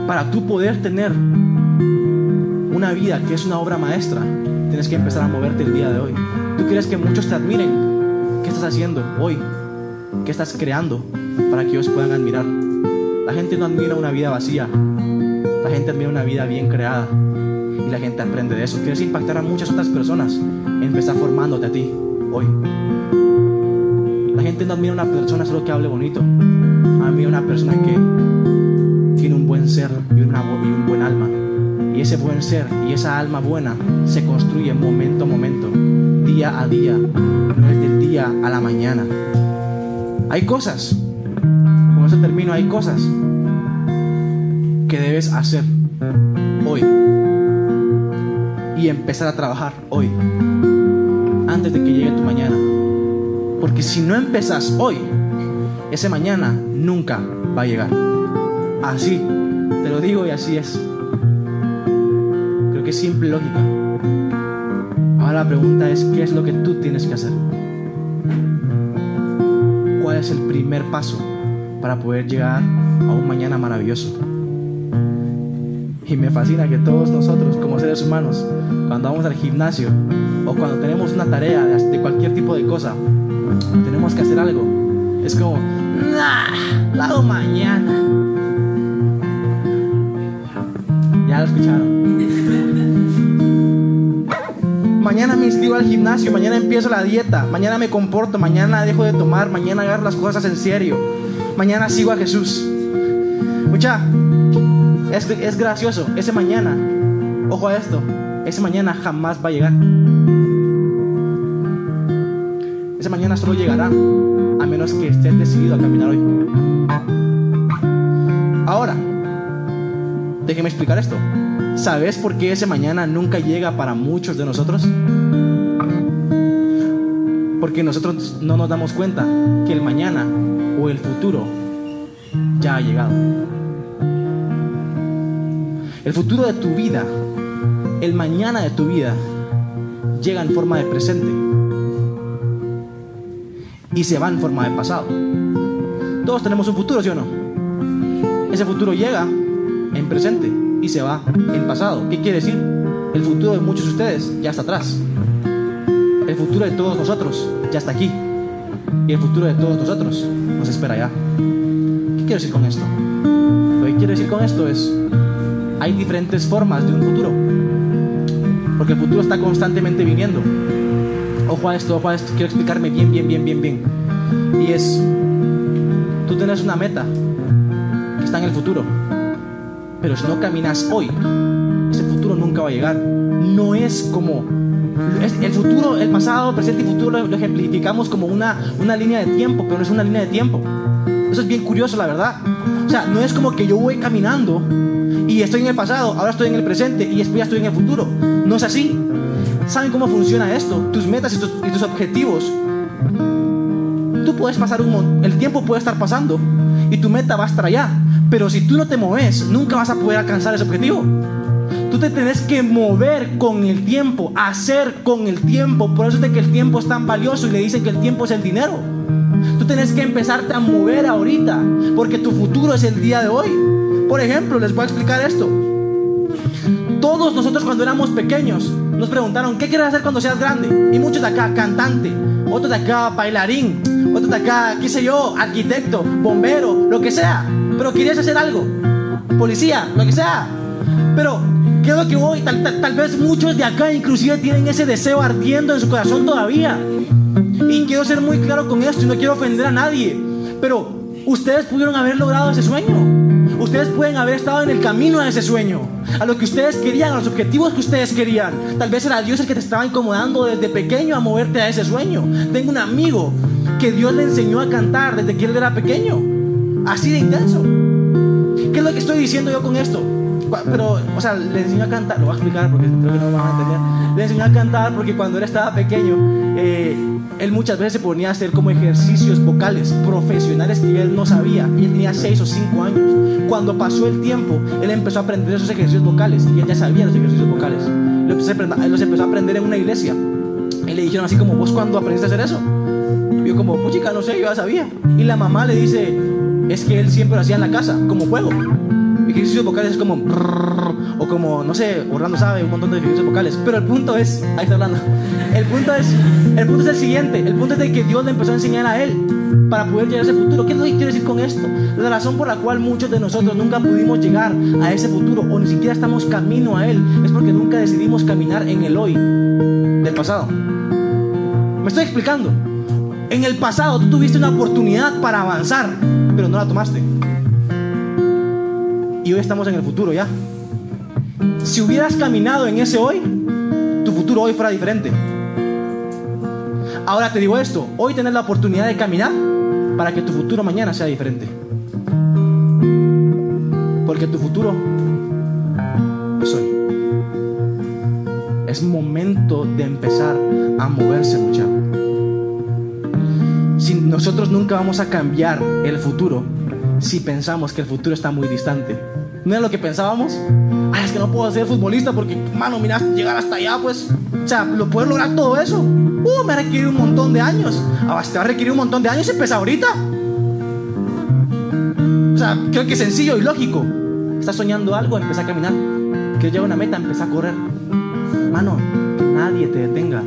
Speaker 1: Para tú poder tener una vida que es una obra maestra, tienes que empezar a moverte el día de hoy. Tú quieres que muchos te admiren, ¿Qué estás haciendo hoy? ¿Qué estás creando para que ellos puedan admirar? La gente no admira una vida vacía. La gente admira una vida bien creada. Y la gente aprende de eso. Quieres impactar a muchas otras personas. Empezar formándote a ti hoy. La gente no admira una persona solo que hable bonito. Admira una persona que tiene un buen ser y, una, y un buen alma. Y ese buen ser y esa alma buena se construye momento a momento, día a día, no es del a la mañana. Hay cosas, con eso termino, hay cosas que debes hacer hoy y empezar a trabajar hoy, antes de que llegue tu mañana. Porque si no empezas hoy, ese mañana nunca va a llegar. Así, te lo digo y así es. Creo que es simple lógica. Ahora la pregunta es, ¿qué es lo que tú tienes que hacer? ¿Cuál es el primer paso para poder llegar a un mañana maravilloso? Y me fascina que todos nosotros como seres humanos, cuando vamos al gimnasio o cuando tenemos una tarea de cualquier tipo de cosa, tenemos que hacer algo. Es como, nah, la mañana. Ya lo escucharon. Mañana me inscribo al gimnasio, mañana empiezo la dieta, mañana me comporto, mañana dejo de tomar, mañana agarro las cosas en serio, mañana sigo a Jesús. Mucha, es, es gracioso, ese mañana, ojo a esto, ese mañana jamás va a llegar. Ese mañana solo llegará a menos que estés decidido a caminar hoy. Ahora, déjeme explicar esto. ¿Sabes por qué ese mañana nunca llega para muchos de nosotros? Porque nosotros no nos damos cuenta que el mañana o el futuro ya ha llegado. El futuro de tu vida, el mañana de tu vida, llega en forma de presente y se va en forma de pasado. Todos tenemos un futuro, ¿sí o no? Ese futuro llega en presente y se va en pasado. ¿Qué quiere decir? El futuro de muchos de ustedes ya está atrás. El futuro de todos nosotros ya está aquí. Y el futuro de todos nosotros nos espera ya. ¿Qué quiero decir con esto? Lo que quiero decir con esto es, hay diferentes formas de un futuro. Porque el futuro está constantemente viniendo. Ojo a esto, ojo a esto. Quiero explicarme bien, bien, bien, bien, bien. Y es, tú tienes una meta que está en el futuro. Pero si no caminas hoy, ese futuro nunca va a llegar. No es como el futuro, el pasado, presente y futuro lo, ejemplificamos como una, una línea de tiempo, pero no es una línea de tiempo. Eso es bien curioso, la verdad. O sea, no es como que yo voy caminando y estoy en el pasado, ahora estoy en el presente y después ya estoy en el futuro. No es así. ¿Saben cómo funciona esto? Tus metas y tus, objetivos. Tú puedes pasar un el tiempo puede estar pasando y tu meta va a estar allá. Pero si tú no te mueves, nunca vas a poder alcanzar ese objetivo. Tú te tienes que mover con el tiempo, hacer con el tiempo. Por eso es de que el tiempo es tan valioso y le dicen que el tiempo es el dinero. Tú tienes que empezarte a mover ahorita, porque tu futuro es el día de hoy. Por ejemplo, les voy a explicar esto. Todos nosotros cuando éramos pequeños nos preguntaron, ¿qué quieres hacer cuando seas grande? Y muchos de acá, cantante, otros de acá, bailarín, otros de acá, qué sé yo, arquitecto, bombero, lo que sea. Pero querías hacer algo, policía, lo que sea. Pero, ¿qué es lo que voy? Tal, tal, tal vez muchos de acá inclusive tienen ese deseo ardiendo en su corazón todavía. Y quiero ser muy claro con esto y no quiero ofender a nadie. Pero ustedes pudieron haber logrado ese sueño. Ustedes pueden haber estado en el camino a ese sueño, a lo que ustedes querían, a los objetivos que ustedes querían. Tal vez era Dios el que te estaba incomodando desde pequeño a moverte a ese sueño. Tengo un amigo que Dios le enseñó a cantar desde que él era pequeño. Así de intenso. ¿Qué es lo que estoy diciendo yo con esto? Pero, o sea, le enseñó a cantar, lo voy a explicar porque creo que no van a entender. Le enseñó a cantar porque cuando él estaba pequeño, eh, él muchas veces se ponía a hacer como ejercicios vocales profesionales que él no sabía. Y él tenía 6 o 5 años. Cuando pasó el tiempo, él empezó a aprender esos ejercicios vocales y él ya sabía los ejercicios vocales. Los empezó a aprender en una iglesia. Y le dijeron así como, ¿vos cuándo aprendiste a hacer eso? Y yo como, pues chica, no sé, yo ya sabía. Y la mamá le dice, es que él siempre lo hacía en la casa, como juego. Ejercicios vocales es como, o como, no sé, Orlando sabe, un montón de ejercicios vocales. Pero el punto es, ahí está hablando. El punto es, el punto es el siguiente. El punto es de que Dios le empezó a enseñar a él para poder llegar a ese futuro. ¿Qué quiero decir con esto? La razón por la cual muchos de nosotros nunca pudimos llegar a ese futuro o ni siquiera estamos camino a él es porque nunca decidimos caminar en el hoy del pasado. ¿Me estoy explicando? En el pasado tú tuviste una oportunidad para avanzar, pero no la tomaste. Y hoy estamos en el futuro ya. Si hubieras caminado en ese hoy, tu futuro hoy fuera diferente. Ahora te digo esto, hoy tenés la oportunidad de caminar para que tu futuro mañana sea diferente. Porque tu futuro es hoy. Es momento de empezar a moverse, muchachos. Nosotros nunca vamos a cambiar el futuro si pensamos que el futuro está muy distante. ¿No es lo que pensábamos? Ay, es que no puedo ser futbolista porque, mano, mira, llegar hasta allá, pues, o sea, lo poder lograr todo eso, uh, me va a requerir un montón de años. Ahora, te va a requerir un montón de años y empieza ahorita. O sea, creo que es sencillo y lógico. Estás soñando algo, empieza a caminar. Quieres llegar a una meta, empieza a correr. Mano, que nadie te detenga.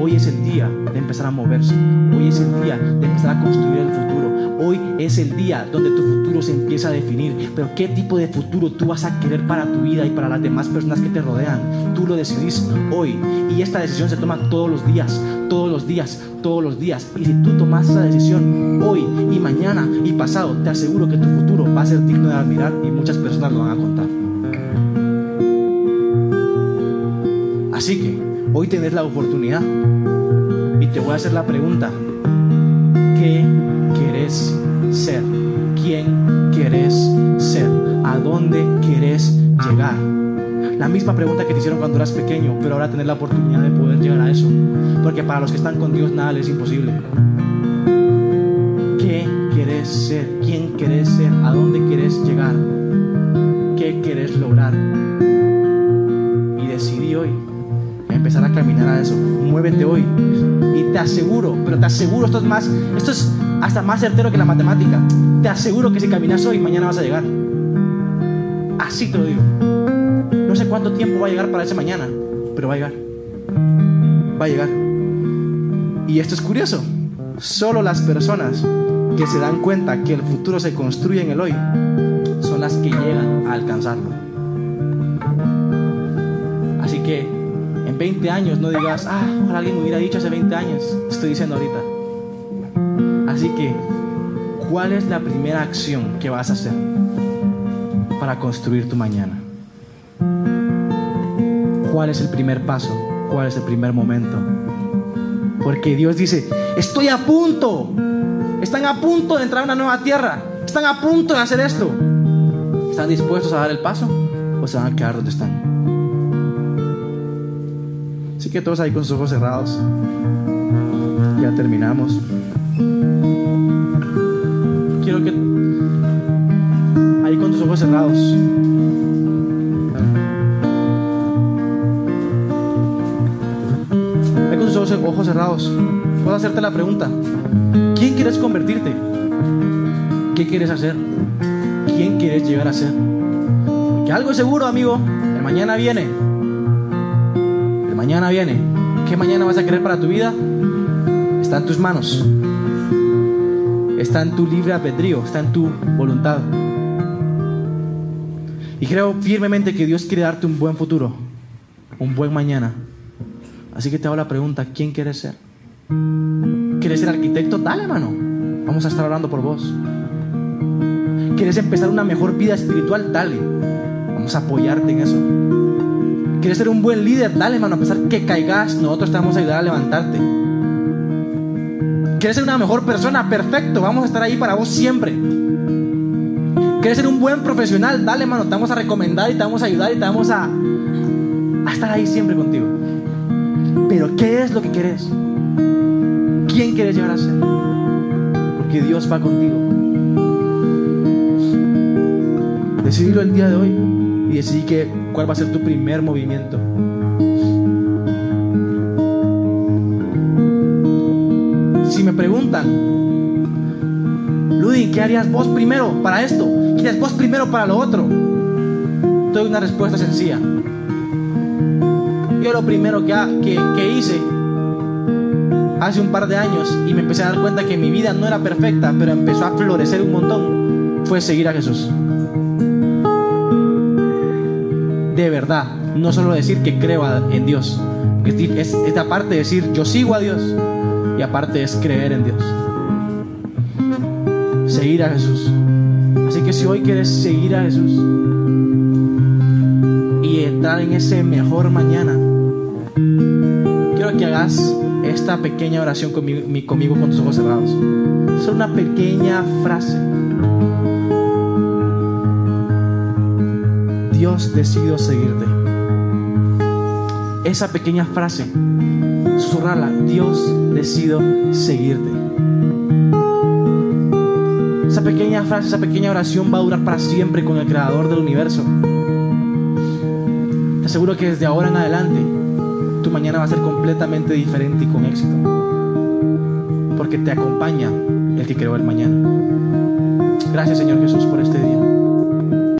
Speaker 1: Hoy es el día de empezar a moverse. Hoy es el día de empezar a construir el futuro. Hoy es el día donde tu futuro se empieza a definir. Pero qué tipo de futuro tú vas a querer para tu vida y para las demás personas que te rodean. Tú lo decidís hoy. Y esta decisión se toma todos los días, todos los días, todos los días. Y si tú tomas esa decisión hoy y mañana y pasado, te aseguro que tu futuro va a ser digno de admirar y muchas personas lo van a contar. Así que hoy tenés la oportunidad y te voy a hacer la pregunta. ¿Qué querés ser? ¿Quién querés ser? ¿A dónde querés llegar? La misma pregunta que te hicieron cuando eras pequeño, pero ahora tener la oportunidad de poder llegar a eso. Porque para los que están con Dios nada les es imposible. ¿Qué querés ser? ¿Quién querés ser? ¿A dónde querés llegar? ¿Qué querés lograr? Empezar a caminar a eso. Muévete hoy. Y te aseguro, pero te aseguro, esto es más, esto es hasta más certero que la matemática. Te aseguro que si caminas hoy, mañana vas a llegar. Así te lo digo. No sé cuánto tiempo va a llegar para ese mañana, pero va a llegar. Va a llegar. Y esto es curioso. Solo las personas que se dan cuenta que el futuro se construye en el hoy son las que llegan a alcanzarlo. Así que en 20 años no digas, ah, alguien me hubiera dicho hace 20 años. Estoy diciendo ahorita. Así que, ¿cuál es la primera acción que vas a hacer para construir tu mañana? ¿Cuál es el primer paso? ¿Cuál es el primer momento? Porque Dios dice, estoy a punto. Están a punto de entrar a una nueva tierra. Están a punto de hacer esto. ¿Están dispuestos a dar el paso o se van a quedar donde están? Que todos ahí con sus ojos cerrados. Ya terminamos. Quiero que ahí con tus ojos cerrados. Ahí con tus ojos, ojos cerrados. Puedo hacerte la pregunta. ¿Quién quieres convertirte? ¿Qué quieres hacer? ¿Quién quieres llegar a ser? Que algo seguro, amigo. Mañana viene. Mañana viene. ¿Qué mañana vas a querer para tu vida? Está en tus manos. Está en tu libre albedrío. Está en tu voluntad. Y creo firmemente que Dios quiere darte un buen futuro. Un buen mañana. Así que te hago la pregunta, ¿quién quieres ser? ¿Quieres ser arquitecto? Dale, mano. Vamos a estar hablando por vos. ¿Quieres empezar una mejor vida espiritual? Dale. Vamos a apoyarte en eso. ¿Quieres ser un buen líder? Dale, mano. A pesar que caigas, nosotros te vamos a ayudar a levantarte. ¿Quieres ser una mejor persona? Perfecto. Vamos a estar ahí para vos siempre. ¿Quieres ser un buen profesional? Dale, mano. Te vamos a recomendar y te vamos a ayudar y te vamos a, a estar ahí siempre contigo. Pero ¿qué es lo que quieres? ¿Quién quieres llegar a ser? Porque Dios va contigo. Decidilo el día de hoy y decidí que, cuál va a ser tu primer movimiento. Si me preguntan, Ludin, ¿qué harías vos primero para esto? ¿Qué harías vos primero para lo otro? Doy una respuesta sencilla. Yo lo primero que, que, que hice hace un par de años y me empecé a dar cuenta que mi vida no era perfecta, pero empezó a florecer un montón, fue seguir a Jesús. De verdad, no solo decir que creo en Dios, es, es aparte de decir yo sigo a Dios y aparte es creer en Dios. Seguir a Jesús. Así que si hoy quieres seguir a Jesús y entrar en ese mejor mañana, quiero que hagas esta pequeña oración conmigo, conmigo con tus ojos cerrados. Es una pequeña frase. Dios decidió seguirte. Esa pequeña frase, susurrala, Dios decidió seguirte. Esa pequeña frase, esa pequeña oración va a durar para siempre con el Creador del universo. Te aseguro que desde ahora en adelante tu mañana va a ser completamente diferente y con éxito. Porque te acompaña el que creó el mañana. Gracias Señor Jesús por este día.